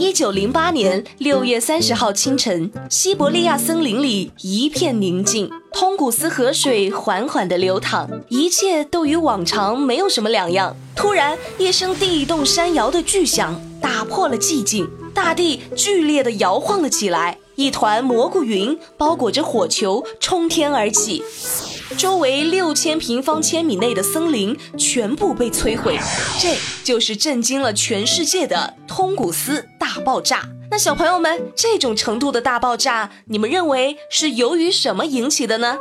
一九零八年六月三十号清晨，西伯利亚森林里一片宁静，通古斯河水缓缓地流淌，一切都与往常没有什么两样。突然，一声地动山摇的巨响打破了寂静，大地剧烈地摇晃了起来，一团蘑菇云包裹着火球冲天而起。周围六千平方千米内的森林全部被摧毁，这就是震惊了全世界的通古斯大爆炸。那小朋友们，这种程度的大爆炸，你们认为是由于什么引起的呢？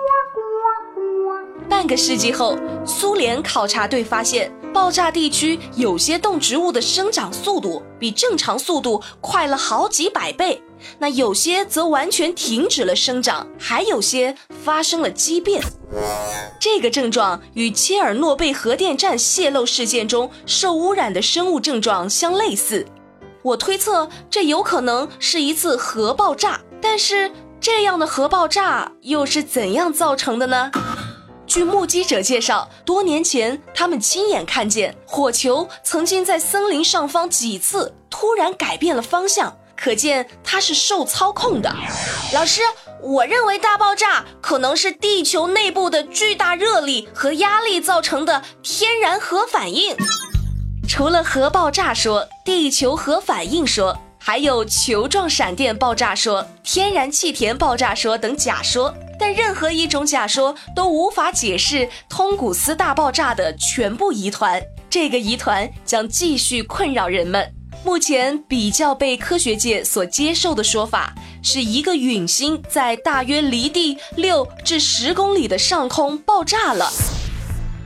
半个世纪后，苏联考察队发现，爆炸地区有些动植物的生长速度比正常速度快了好几百倍。那有些则完全停止了生长，还有些发生了畸变。这个症状与切尔诺贝核电站泄漏事件中受污染的生物症状相类似。我推测这有可能是一次核爆炸，但是这样的核爆炸又是怎样造成的呢？据目击者介绍，多年前他们亲眼看见火球曾经在森林上方几次突然改变了方向。可见它是受操控的。老师，我认为大爆炸可能是地球内部的巨大热力和压力造成的天然核反应。除了核爆炸说、地球核反应说，还有球状闪电爆炸说、天然气田爆炸说等假说。但任何一种假说都无法解释通古斯大爆炸的全部疑团。这个疑团将继续困扰人们。目前比较被科学界所接受的说法，是一个陨星在大约离地六至十公里的上空爆炸了。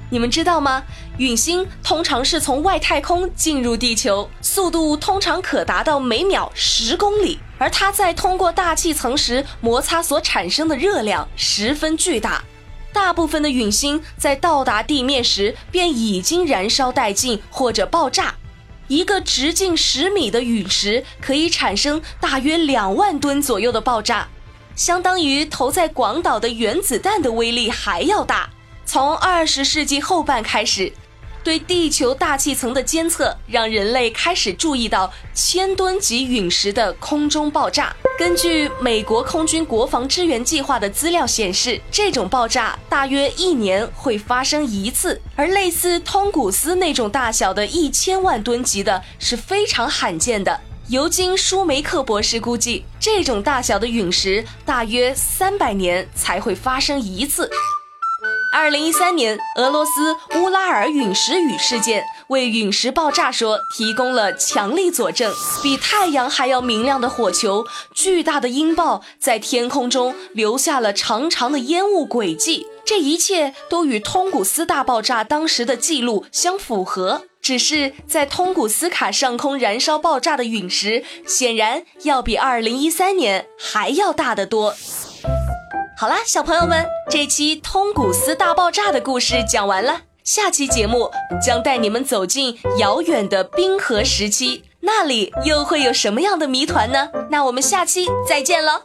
你们知道吗？陨星通常是从外太空进入地球，速度通常可达到每秒十公里，而它在通过大气层时摩擦所产生的热量十分巨大。大部分的陨星在到达地面时便已经燃烧殆尽或者爆炸。一个直径十米的陨石可以产生大约两万吨左右的爆炸，相当于投在广岛的原子弹的威力还要大。从二十世纪后半开始。对地球大气层的监测，让人类开始注意到千吨级陨石的空中爆炸。根据美国空军国防支援计划的资料显示，这种爆炸大约一年会发生一次，而类似通古斯那种大小的一千万吨级的是非常罕见的。尤金·舒梅克博士估计，这种大小的陨石大约三百年才会发生一次。二零一三年，俄罗斯乌拉尔陨石雨事件为陨石爆炸说提供了强力佐证。比太阳还要明亮的火球，巨大的音爆在天空中留下了长长的烟雾轨迹。这一切都与通古斯大爆炸当时的记录相符合。只是在通古斯卡上空燃烧爆炸的陨石，显然要比二零一三年还要大得多。好啦，小朋友们，这期通古斯大爆炸的故事讲完了。下期节目将带你们走进遥远的冰河时期，那里又会有什么样的谜团呢？那我们下期再见了。